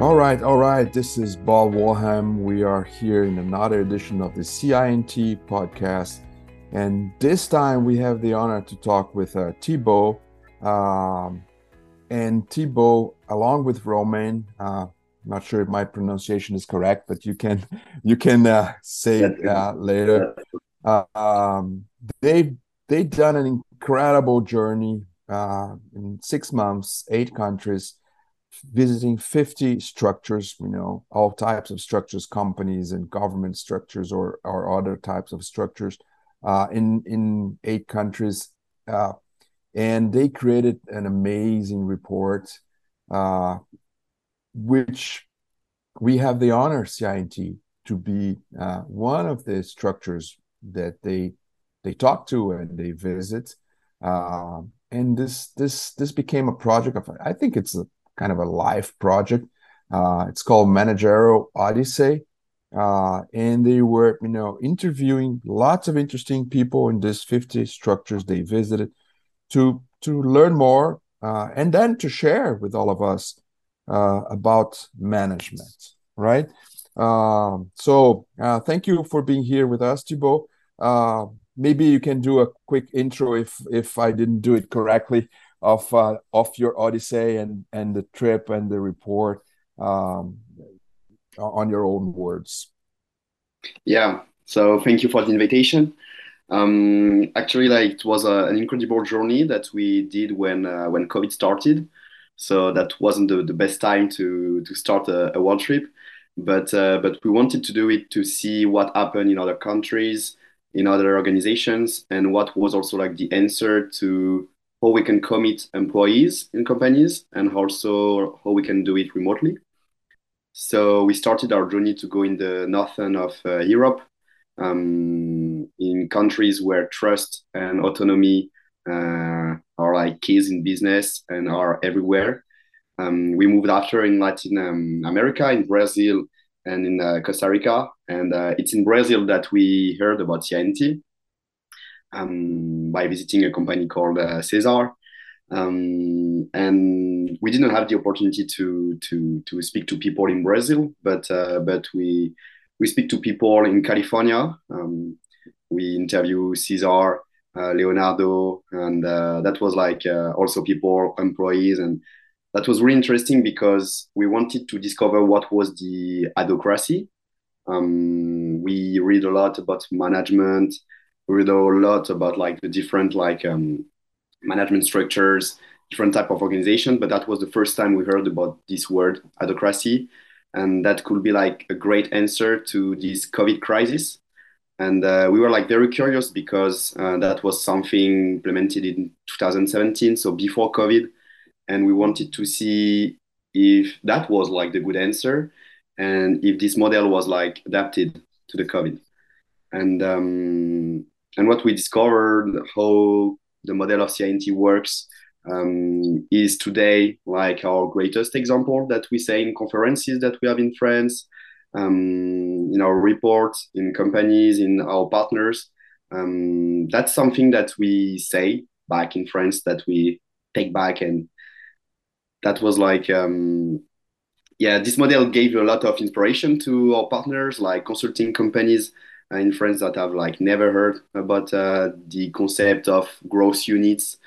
All right, all right. This is Bob Wollheim. We are here in another edition of the CI&T podcast. And this time we have the honor to talk with uh, Thibaut. Um, and Thibaut, along with Romain, uh, not sure if my pronunciation is correct, but you can you can uh, say it uh, later. Um, they they've done an incredible journey uh, in six months, eight countries, visiting 50 structures, you know, all types of structures, companies and government structures or, or other types of structures uh, in, in eight countries. Uh, and they created an amazing report, uh, which we have the honor, CI&T, to be uh, one of the structures that they they talk to and they visit. Uh, and this this this became a project of I think it's a kind of a live project. Uh, it's called Managerial Odyssey, uh, and they were you know interviewing lots of interesting people in these 50 structures they visited to to learn more uh, and then to share with all of us uh, about management right? Um, so uh, thank you for being here with us Thibaut uh, maybe you can do a quick intro if if I didn't do it correctly of uh, of your odyssey and and the trip and the report um, on your own words. Yeah. So thank you for the invitation. Um, actually, like it was a, an incredible journey that we did when uh, when COVID started. So that wasn't the, the best time to to start a, a world trip, but uh, but we wanted to do it to see what happened in other countries, in other organizations and what was also like the answer to how we can commit employees in companies and also how we can do it remotely. So we started our journey to go in the northern of uh, Europe, um, in countries where trust and autonomy uh, are like keys in business and are everywhere. Um, we moved after in Latin um, America, in Brazil, and in uh, Costa Rica. And uh, it's in Brazil that we heard about CI&T um, by visiting a company called uh, Cesar. Um, and we didn't have the opportunity to to to speak to people in Brazil, but uh, but we we speak to people in California. Um, we interview Cesar, uh, Leonardo, and uh, that was like uh, also people, employees, and that was really interesting because we wanted to discover what was the adhocracy. Um, we read a lot about management, we know a lot about like the different like um, management structures, different type of organization. But that was the first time we heard about this word adhocracy, and that could be like a great answer to this COVID crisis. And uh, we were like very curious because uh, that was something implemented in 2017, so before COVID and we wanted to see if that was like the good answer and if this model was like adapted to the covid and um, and what we discovered how the model of CI&T works um, is today like our greatest example that we say in conferences that we have in France, um, in our reports, in companies, in our partners. Um, that's something that we say back in France that we take back and that was like um, yeah this model gave a lot of inspiration to our partners like consulting companies in france that have like never heard about uh, the concept of growth units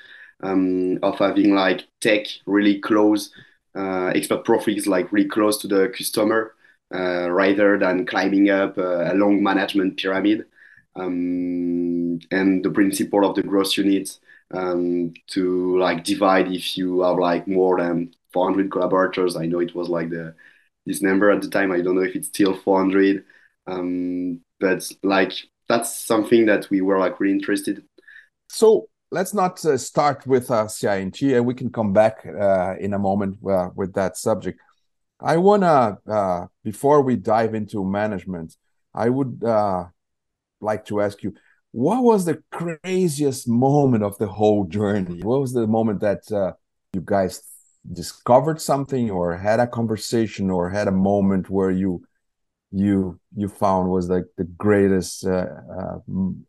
um, of having like tech really close uh, expert profits like really close to the customer uh, rather than climbing up uh, a long management pyramid um, and the principle of the growth units um, to like divide if you have like more than 400 collaborators. I know it was like the this number at the time. I don't know if it's still 400, um, but like that's something that we were like really interested. So let's not uh, start with uh, CI&T, and we can come back uh, in a moment uh, with that subject. I wanna uh, before we dive into management, I would uh, like to ask you what was the craziest moment of the whole journey? What was the moment that uh, you guys discovered something or had a conversation or had a moment where you you you found was like the greatest uh, uh,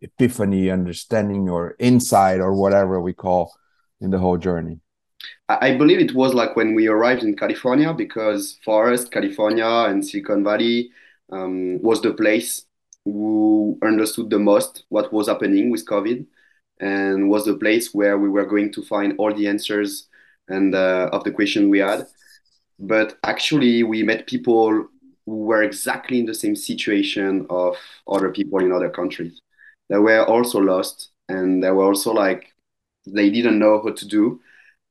epiphany understanding or insight or whatever we call in the whole journey I, believe it was like when we arrived in California because for us, California and Silicon Valley um, was the place who understood the most what was happening with COVID and was the place where we were going to find all the answers and uh, of the question we had. But actually, we met people who were exactly in the same situation of other people in other countries. They were also lost, and they were also like they didn't know what to do.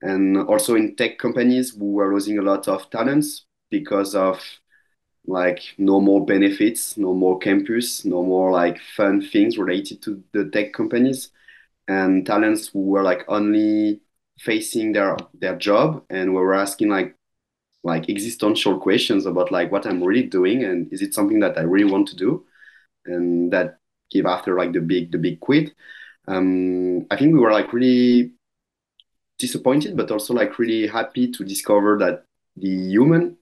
And also in tech companies, we were losing a lot of talents because of like no more benefits, no more campus, no more like fun things related to the tech companies, and talents who were like only facing their their job and we were asking like like existential questions about like what I'm really doing and is it something that I really want to do? And that give after like the big the big quit. Um, I think we were like really disappointed but also like really happy to discover that the human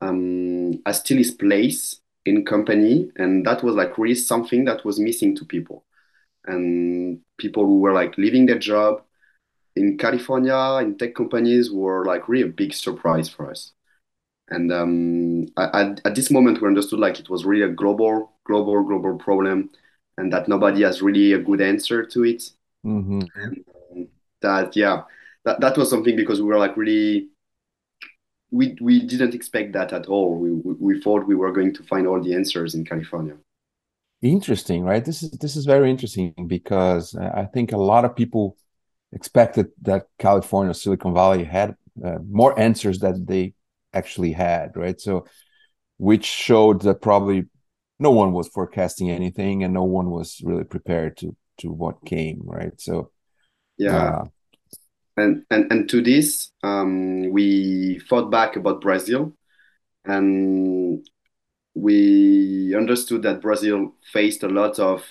um, has still his place in company and that was like really something that was missing to people. And people who were like leaving their job in California in tech companies were like really a big surprise for us. And um, at, at this moment, we understood like it was really a global, global, global problem, and that nobody has really a good answer to it. Mm-hmm. And um, that yeah, that, that was something because we were like really we we didn't expect that at all. We, we we thought we were going to find all the answers in California. Interesting, right? This is this is very interesting because I think a lot of people expected that California, Silicon Valley had uh, more answers that they actually had, right? So, which showed that probably no one was forecasting anything and no one was really prepared to to what came, right? So, yeah. Uh, and, and and to this, um, we thought back about Brazil, and we understood that Brazil faced a lot of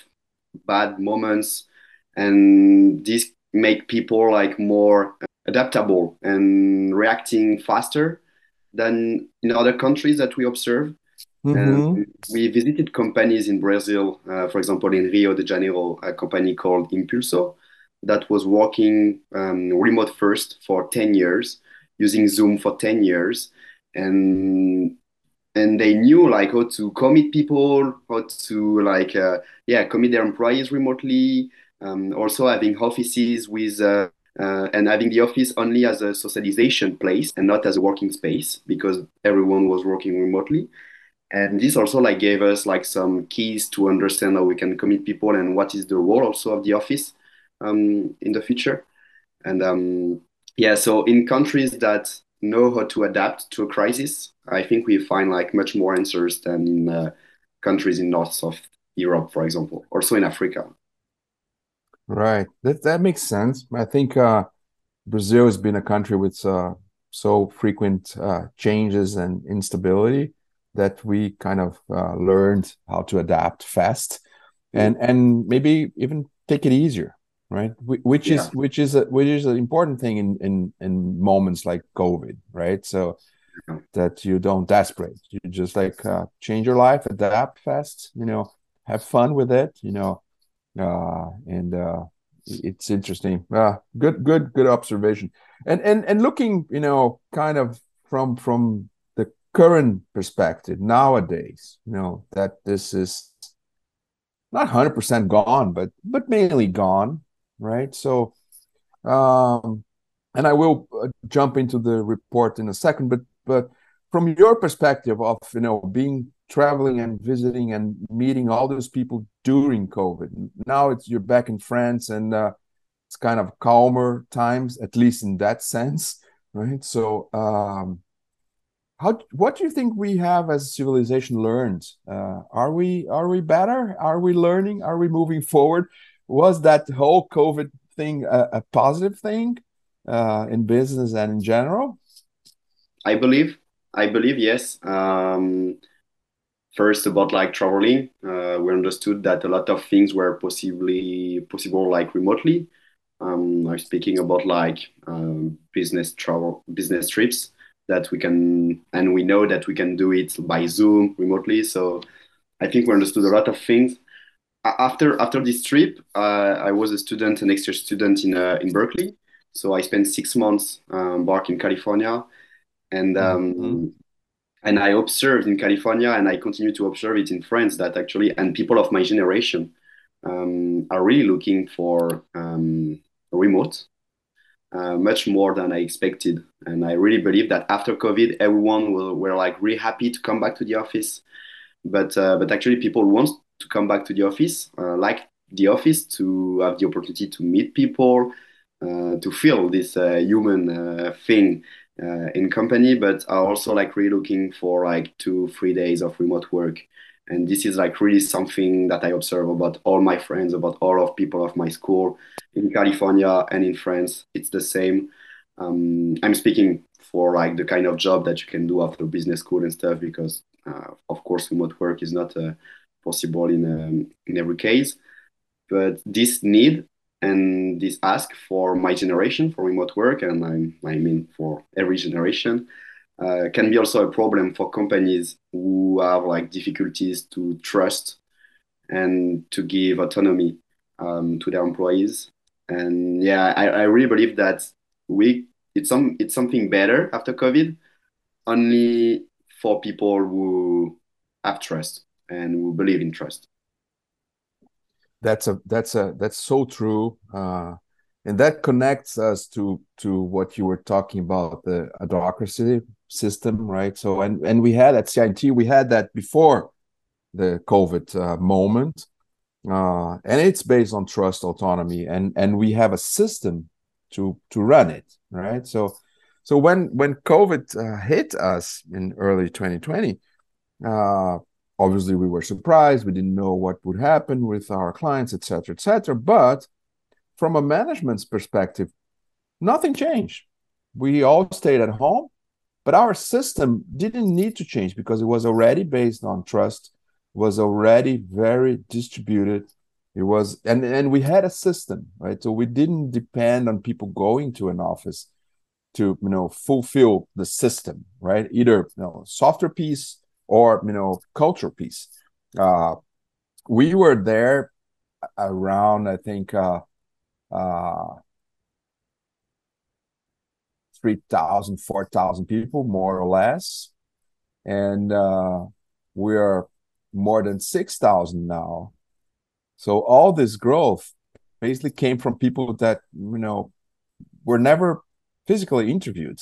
bad moments, and this make people like more adaptable and reacting faster than in other countries that we observe. Mm-hmm. we visited companies in Brazil, uh, for example, in Rio de Janeiro, a company called Impulso that was working um, remote first for 10 years, using Zoom for 10 years. And and they knew like how to commit people, how to like uh, yeah commit their employees remotely, um, also having offices with uh, uh, and having the office only as a socialization place and not as a working space because everyone was working remotely. And this also like gave us like some keys to understand how we can commit people and what is the role also of the office um, in the future. And um, yeah so in countries that know how to adapt to a crisis i think we find like much more answers than in uh, countries in north of europe for example also in africa Right. That that makes sense. I think uh, Brazil has been a country with uh, so frequent uh, changes and instability that we kind of uh, learned how to adapt fast, and and maybe even take it easier, right? Which is yeah. which is a, which is an important thing in in in moments like COVID, right? So that you don't desperate, you just like uh, change your life, adapt fast, you know, have fun with it, you know uh, and uh, it's interesting. Uh, good, good, good observation. And and and looking, you know, kind of from from the current perspective nowadays, you know, that this is not hundred percent gone, but but mainly gone, right? So, um, and I will uh, jump into the report in a second, but but from your perspective of you know being traveling and visiting and meeting all those people during COVID. Now it's you're back in France and uh, it's kind of calmer times, at least in that sense, right? So, um, how what do you think we have as a civilization learned? Uh, are we are we better? Are we learning? Are we moving forward? Was that whole COVID thing a, a positive thing uh, in business and in general? I believe. I believe yes. Um, first about like traveling uh, we understood that a lot of things were possibly possible like remotely. Um, i'm speaking about like um, business travel business trips that we can and we know that we can do it by zoom remotely. So i think we understood a lot of things. After after this trip uh, i was a student an extra student in uh, in berkeley. So I spent six months um, back in California, and um, mm-hmm. And I observed in California, and I continue to observe it in France that actually, and people of my generation um, are really looking for um, remote uh, much more than I expected. And I really believe that after COVID, everyone will were like really happy to come back to the office. But uh, but actually, people want to come back to the office, uh, like the office, to have the opportunity to meet people, uh, to feel this uh, human uh, in company. But are also like really looking for like two three days of remote work. And this is like really something that I observe about all my friends, about all of people of my school in California and in France. It's the same. Um, I'm speaking for like the kind of job that you can do after business school and stuff, because uh, of course remote work is not uh, possible in um, in every case. But this need and this ask for my generation for remote work, and I, I mean for every generation, uh, can be also a problem for companies who have like difficulties to trust and to give autonomy um, to their employees. And yeah, I, I really believe that we it's some it's something better after COVID, only for people who have trust and who believe in trust. That's a that's a that's so true. Uh, and that connects us to to what you were talking about the adhocracy system, right? So, and and we had at CI&T, we had that before the COVID uh, moment, uh, and it's based on trust, autonomy, and and we have a system to to run it, right? So, so when when COVID uh, hit us in early 2020, uh, obviously we were surprised. We didn't know what would happen with our clients, et cetera, et cetera. But from a management's perspective, nothing changed. We all stayed at home but our system didn't need to change because it was already based on trust, was already very distributed. It was and and we had a system, right? So we didn't depend on people going to an office to you know fulfill the system, right? Either you know software piece or you know culture piece. Uh, we were there around, I think, uh, uh, 3,000, 4,000 people, more or less. And uh, we are more than 6,000 now. So all this growth basically came from people that, you know, were never physically interviewed.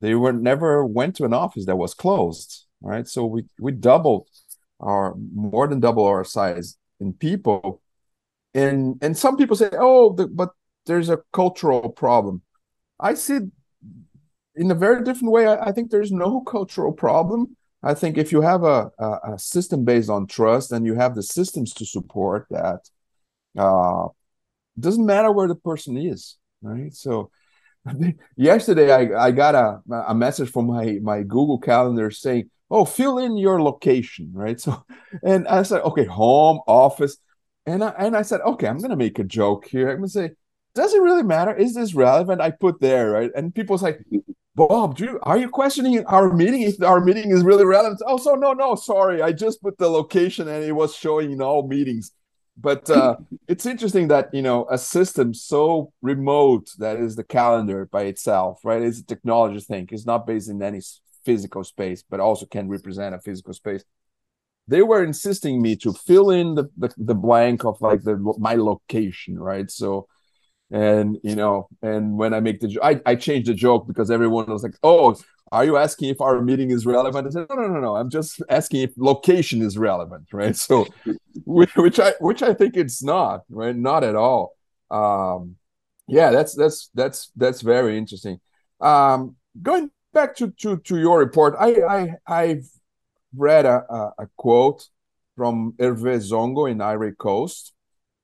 They were never went to an office that was closed, right? So we, we doubled our, more than double our size in people. And, and some people say, oh, the, but there's a cultural problem. I see in a very different way, I, I, think there's no cultural problem. I think if you have a, a, a, system based on trust and you have the systems to support that, uh, doesn't matter where the person is, right? So yesterday I, I got a, a message from my, my Google Calendar saying, oh, fill in your location, right? So, and I said, okay, home, office. And I, and I said, okay, I'm going to make a joke here. I'm going to say, does it really matter? Is this relevant? I put there, right? And people say, Bob, you, are you questioning our meeting if our meeting is really relevant? Oh, so no, no, sorry. I just put the location and it was showing in all meetings. But uh, it's interesting that, you know, a system so remote that is the calendar by itself, right? It's a technology thing. It's not based in any physical space, but also can represent a physical space. They were insisting me to fill in the, the, the blank of like the my location, right? So and you know and when i make the I, I changed the joke because everyone was like oh are you asking if our meeting is relevant? I said no no no no. I'm just asking if location is relevant right? So which i which i think it's not right? Not at all. Um yeah that's that's that's that's very interesting. Um going back to to to your report i i i've read a, a, a quote from hervé zongo in ivory coast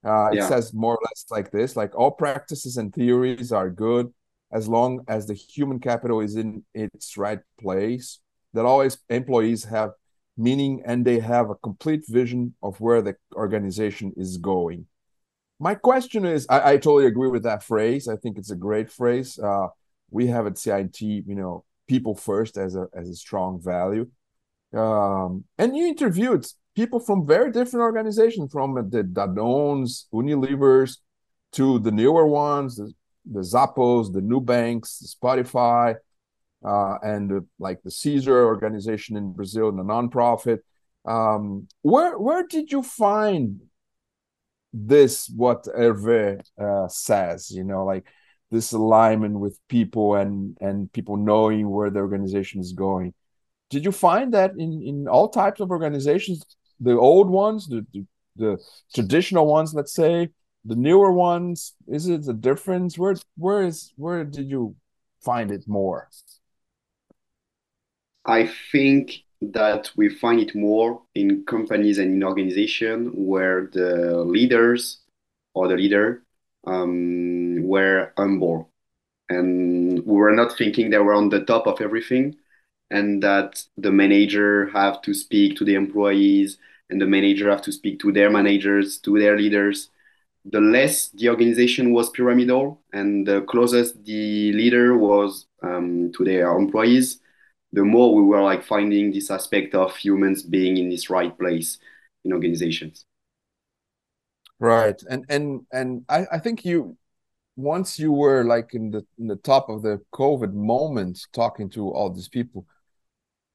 uh, it yeah. says more or less like this: like all practices and theories are good as long as the human capital is in its right place. That always employees have meaning and they have a complete vision of where the organization is going. My question is: I, I totally agree with that phrase. I think it's a great phrase. Uh, we have at CI&T, you know, people first as a as a strong value. Um, and you interviewed people from very different organizations, from the Danones, Unilevers, to the newer ones, the the Zappos, the Nubanks, the Spotify, uh, and like the Cesar organization in Brazil, the nonprofit. Um, where where did you find this? What Hervé uh, says, you know, like this alignment with people and and people knowing where the organization is going. Did you find that in in all types of organizations, the old ones, the the, the traditional ones, let's say, the newer ones? Is it a difference? Where where is where did you find it more? I think that we find it more in companies and in organization where the leaders or the leader um, were humble and we were not thinking they were on the top of everything and that the manager have to speak to the employees and the manager have to speak to their managers to their leaders. The less the organization was pyramidal and the closest the leader was um, to their employees the more we were like finding this aspect of humans being in this right place in organizations right and and and i, I think you once you were like in the in the top of the covid moment talking to all these people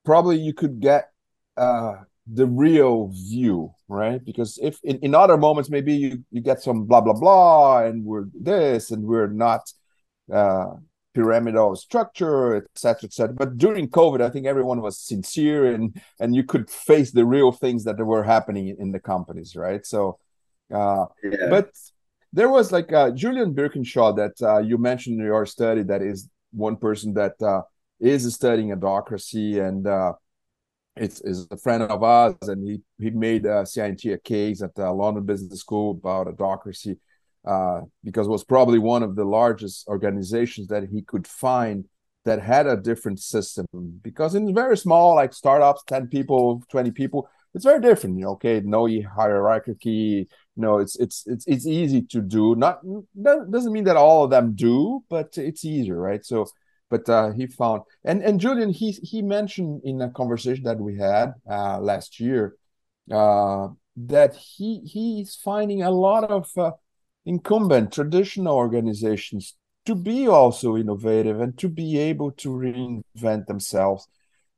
probably you could get uh the real view right because if in, in other moments maybe you you get some blah blah blah and we're this and we're not uh pyramidal structure, etc., etc. But during COVID, I think everyone was sincere and and you could face the real things that were happening in the companies, right? So, uh, yeah. but there was like uh, Julian Birkinshaw that uh, you mentioned in your study that is one person that uh, is studying adhocracy and uh, it's is a friend of ours and he he made uh, CI&T a case at the London Business School about adhocracy uh, because it was probably one of the largest organizations that he could find that had a different system. Because in very small, like startups, 10 people, 20 people, it's very different. You know, okay, no hierarchy. You know, it's it's it's it's easy to do. Not doesn't mean that all of them do, but it's easier, right? So, but uh, he found and and Julian he he mentioned in a conversation that we had uh, last year uh, that he he's finding a lot of uh, incumbent traditional organizations to be also innovative and to be able to reinvent themselves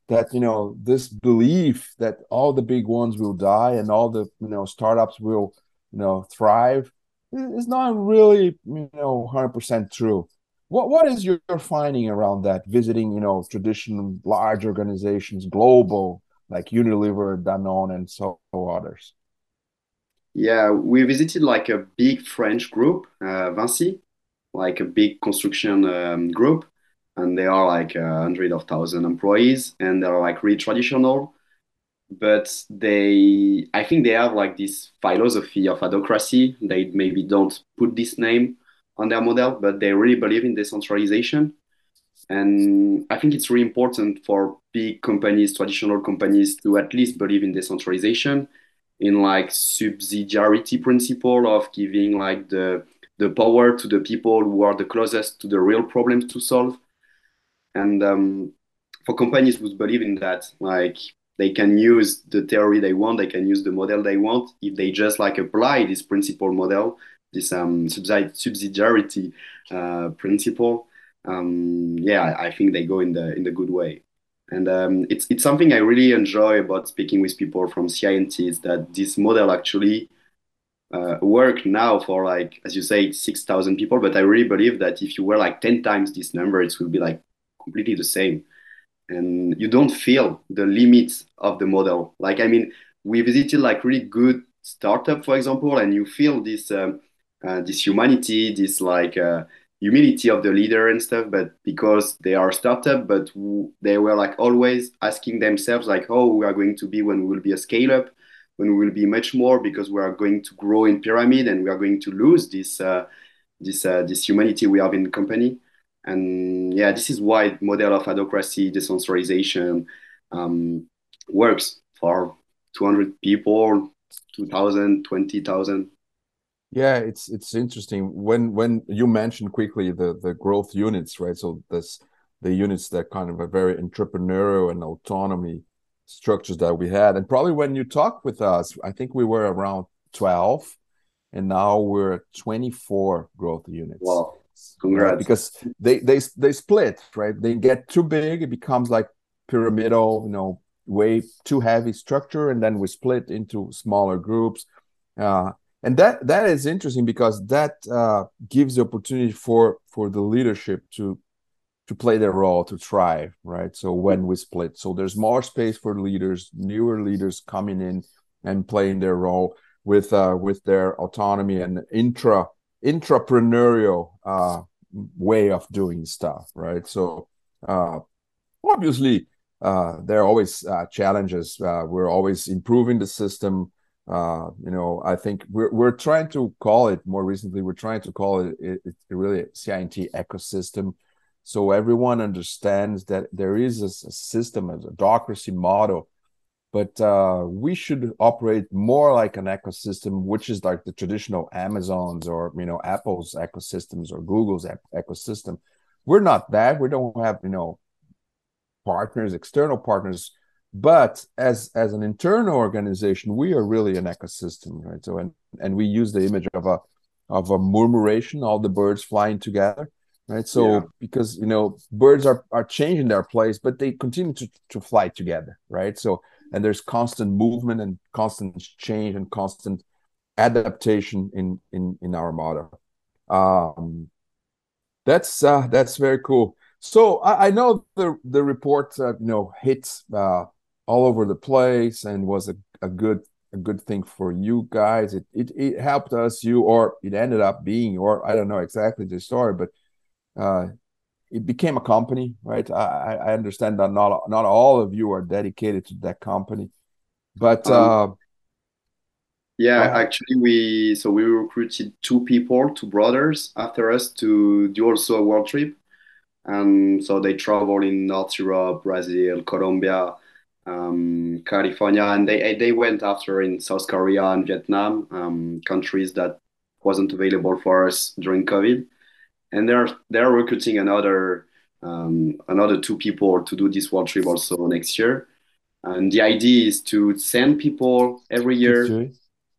that you know this belief that all the big ones will die and all the you know startups will you know thrive is not really you know 100% true. What what is your finding around that visiting you know traditional large organizations global like unilever danone and so others? Yeah, we visited like a big French group, uh, Vinci, like a big construction um, group, and they are like a hundred of thousand employees, and they're like really traditional. But they, I think they have like this philosophy of adhocracy. They maybe don't put this name on their model, but they really believe in decentralization. And I think it's really important for big companies, traditional companies, to at least believe in decentralization in like subsidiarity principle of giving like the the power to the people who are the closest to the real problems to solve and um, for companies who believe in that like they can use the theory they want they can use the model they want. If they just like apply this principle model this um, subsidiarity uh, principle um, yeah i think they go in the in the good way. And um, it's it's something I really enjoy about speaking with people from CI&T is that this model actually uh, work now for like as you say six thousand people, but I really believe that if you were like ten times this number, it will be like completely the same, and you don't feel the limits of the model. Like I mean, we visited like really good startup, for example, and you feel this um, uh, this humanity, this like uh, humility of the leader and stuff but because they are startup but they were like always asking themselves like oh we are going to be when we will be a scale up when we will be much more because we are going to grow in pyramid and we are going to lose this uh, this uh, this humanity we have in company and yeah this is why model of adhocracy decentralization um, works for 200 people 2000 20000 yeah, it's it's interesting when when you mentioned quickly the the growth units, right? So this the units that kind of a very entrepreneurial and autonomy structures that we had, and probably when you talked with us, I think we were around twelve, and now we're twenty four growth units. Wow. Congrats. Because they they they split, right? They get too big, it becomes like pyramidal, you know, way too heavy structure, and then we split into smaller groups. Uh, and that that is interesting because that uh, gives the opportunity for for the leadership to to play their role to thrive right so when we split so there's more space for leaders newer leaders coming in and playing their role with uh, with their autonomy and intra intrapreneurial uh, way of doing stuff right? So uh, obviously uh, there are always uh, challenges. Uh, we're always improving the system. Uh, you know, I think we're we're trying to call it more recently. We're trying to call it, it, it really CI&T ecosystem, so everyone understands that there is a, a system, a docracy model, but uh, we should operate more like an ecosystem, which is like the traditional Amazons or you know Apple's ecosystems or Google's ecosystem. We're not that. We don't have you know partners, external partners but as as an internal organization we are really an ecosystem right so and and we use the image of a of a murmuration all the birds flying together right so yeah. because you know birds are are changing their place but they continue to to fly together right so and there's constant movement and constant change and constant adaptation in in in our model um that's uh that's very cool so I, I know the the report uh, you know hits uh all over the place and was a, a good a good thing for you guys. It, it it helped us, you or it ended up being, or I don't know exactly the story, but uh, it became a company, right? I, I understand that not not all of you are dedicated to that company, but um, uh, yeah, uh, actually we so we recruited two people, two brothers after us to do also a world trip, and so they travel in North Europe, Brazil, Colombia um, California, and they they went after in South Korea and Vietnam, um, countries that wasn't available for us during COVID, and they're they're recruiting another um, another two people to do this world trip also next year. And the idea is to send people every year,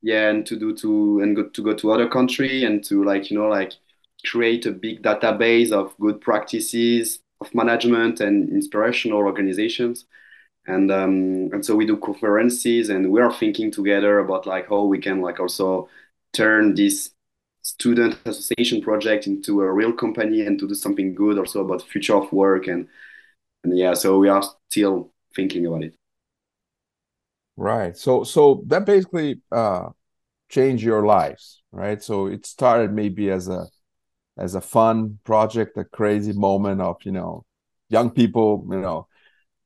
yeah, and to do to and go to go to other country and to like you know like create a big database of good practices of management and inspirational organizations. And um, and so we do conferences and we are thinking together about like how we can like also turn this student association project into a real company and to do something good also about future of work and and yeah so we are still thinking about it. Right. So so that basically uh changed your lives right? So it started maybe as a as a fun project a crazy moment of you know young people you know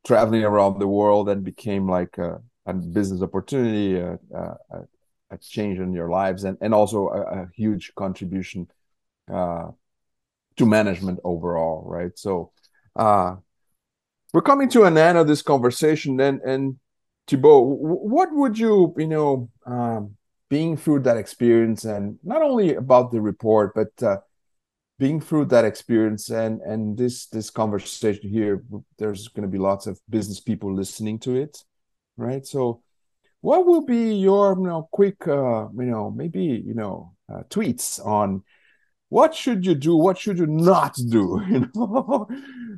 traveling around the world and became like a, a business opportunity, a, a, change in your lives, and, and also a, huge contribution uh, to management overall, right? So uh, we're coming to an end of this conversation, and and Thibaut, what would you, you know, um, being through that experience, and not only about the report, but uh, being through that experience and and this this conversation here there's going to be lots of business people listening to it right so what will be your you know quick uh you know maybe you know uh, tweets on what should you do what should you not do you know?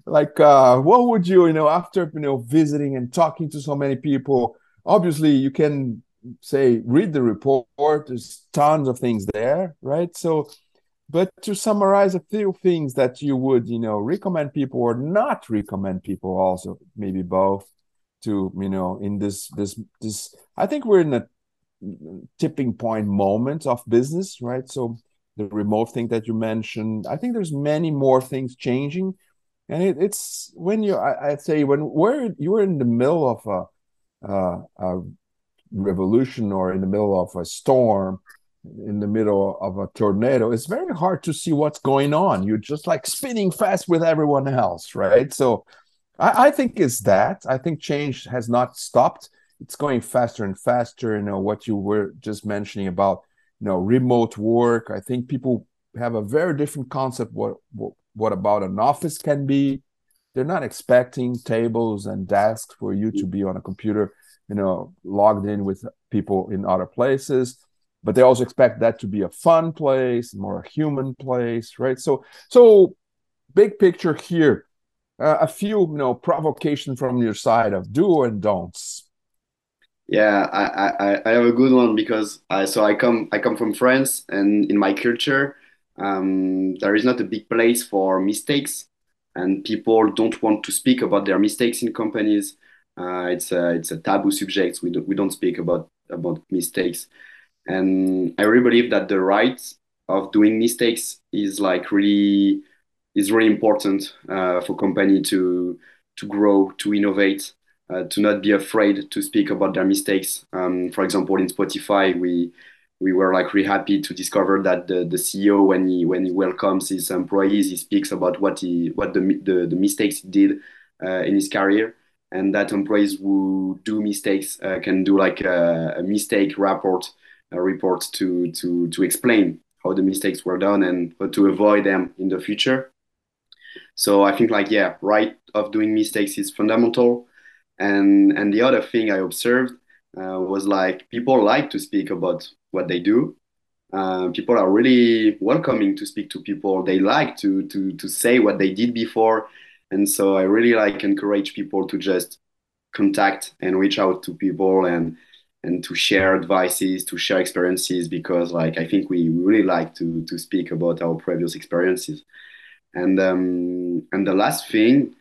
Like uh what would you you know after you know visiting and talking to so many people obviously you can say read the report there's tons of things there right? So but to summarize a few things that you would you know recommend people or not recommend people also maybe both to you know in this this this i think we're in a tipping point moment of business right so the remote thing that you mentioned i think there's many more things changing and it, it's when you I, would say when we're you're in the middle of a, a, a revolution or in the middle of a storm in the middle of a tornado, it's very hard to see what's going on. You're just like spinning fast with everyone else, right? So I, I think it's that. I think change has not stopped. It's going faster and faster. You know, what you were just mentioning about, you know, remote work. I think people have a very different concept what what, what about an office can be. They're not expecting tables and desks for you to be on a computer, you know, logged in with people in other places but they also expect that to be a fun place, more a human place, right? So, so big picture here, uh, a few you know provocation from your side of do and don'ts. Yeah, I, I, I have a good one because I so I come I come from France and in my culture um, there is not a big place for mistakes and people don't want to speak about their mistakes in companies. Uh, it's a it's a taboo subject. We don't we don't speak about about mistakes, and I really believe that the right of doing mistakes is like really is really important uh, for company to to grow, to innovate, uh, to not be afraid to speak about their mistakes. Um, for example, in Spotify, we we were like really happy to discover that the, the CEO when he when he welcomes his employees, he speaks about what he what the the, the mistakes he did uh, in his career, and that employees who do mistakes uh, can do like a, a mistake report a report to to to explain how the mistakes were done and to avoid them in the future. So I think like yeah, right of doing mistakes is fundamental. And and the other thing I observed uh, was like people like to speak about what they do. Uh, people are really welcoming to speak to people. They like to to to say what they did before, and so I really like encourage people to just contact and reach out to people and and to share advices, to share experiences because like I think we really like to to speak about our previous experiences. And um, and the last thing,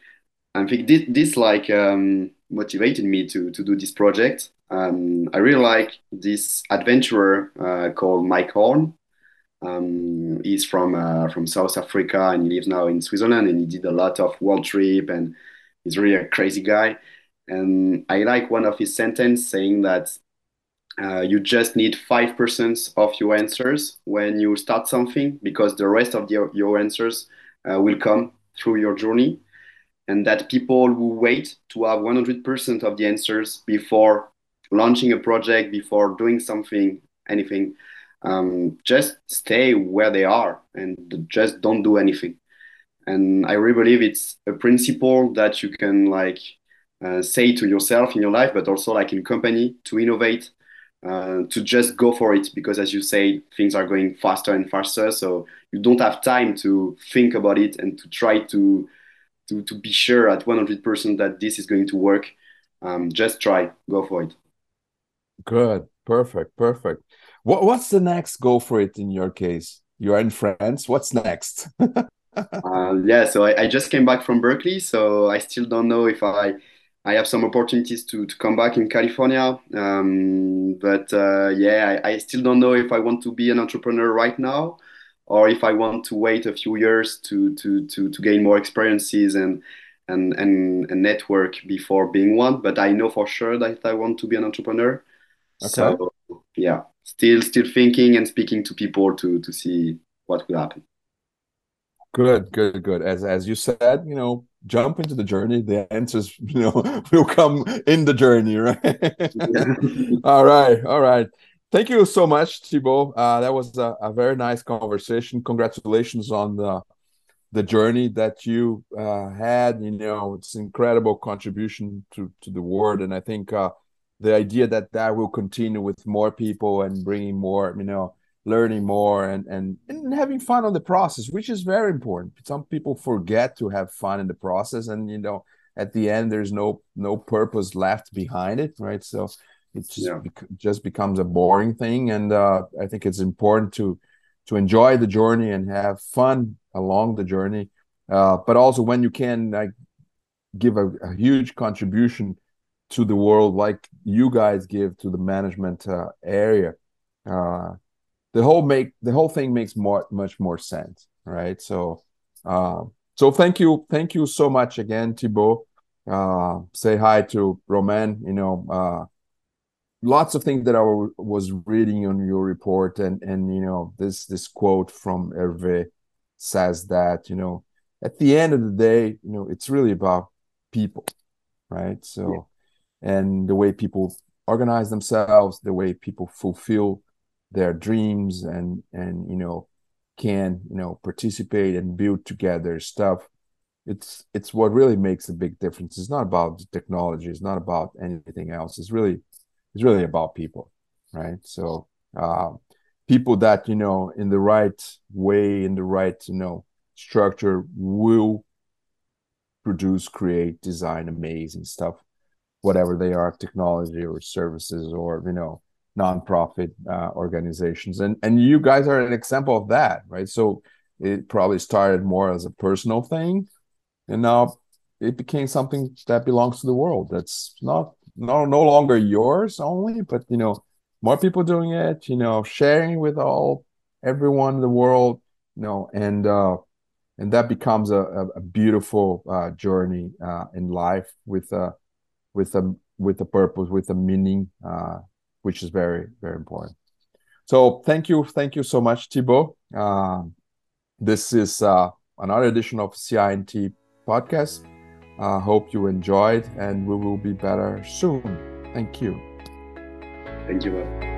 I think this, this like um, motivated me to to do this project. Um, I really like this adventurer uh, called Mike Horn. Um, he's from uh, from South Africa and he lives now in Switzerland and he did a lot of world trip and he's really a crazy guy. And I like one of his sentence saying that uh, you just need 5% of your answers when you start something because the rest of the, your answers uh, will come through your journey and that people who wait to have 100% of the answers before launching a project before doing something anything. Um, just stay where they are and just don't do anything. And i really believe it's a principle that you can like uh, say to yourself in your life but also like in company to innovate uh, to just go for it because as you say things are going faster and faster. So you don't have time to think about it and to try to to, to be sure at 100% that this is going to work. Um, just try go for it. Good. Perfect. Perfect. What, what's the next go for it in your case? You're in france. What's next? Uh, yeah so I, I just came back from berkeley so i still don't know if i I have some opportunities to, to come back in California. Um, but uh, yeah, I, I, still don't know if I want to be an entrepreneur right now or if I want to wait a few years to, to, to, to gain more experiences and, and, and, and network before being one. But I know for sure that I want to be an entrepreneur. Okay. So yeah, still still thinking and speaking to people to, to see what will happen. Good, good, good. As as you said, you know, jump into the journey. The answers, you know, will come in the journey, right? all right, all right. Thank you so much, Thibaut. Uh, that was a, a, very nice conversation. Congratulations on the the journey that you uh, had. You know, it's incredible contribution to to the world, and I think uh, the idea that that will continue with more people and bringing more, you know, learning more and, and and having fun on the process which is very important. Some people forget to have fun in the process and you know at the end there's no no purpose left behind it right? So it just, yeah. bec- just becomes a boring thing. And uh, i think it's important to to enjoy the journey and have fun along the journey. Uh, but also when you can like give a, a, huge contribution to the world like you guys give to the management uh, area uh, the whole make the whole thing makes more much more sense right? So uh, so thank you thank you so much again thibaut. Uh, say hi to Romain you know uh, lots of things that i was reading on your report and and you know this this quote from hervé says that you know at the end of the day you know it's really about people right? So yeah. and the way people organize themselves the way people fulfill their dreams and and you know can you know participate and build together stuff it's it's what really makes a big difference. It's not about technology. It's not about anything else. It's really it's really about people right? So uh, people that you know in the right way in the right you know structure will produce create design amazing stuff whatever they are technology or services or you know nonprofit uh, organizations. And and you guys are an example of that right? So it probably started more as a personal thing and now it became something that belongs to the world. That's not no no longer yours only but you know more people doing it you know sharing with all everyone in the world you know and uh and that becomes a, a beautiful uh, journey uh, in life with a with a with a purpose with a meaning uh, which is very very important so thank you thank you so much thibaut um, this is uh, another edition of CI&T podcast I uh, hope you enjoyed, and we will be better soon. Thank you. Thank you.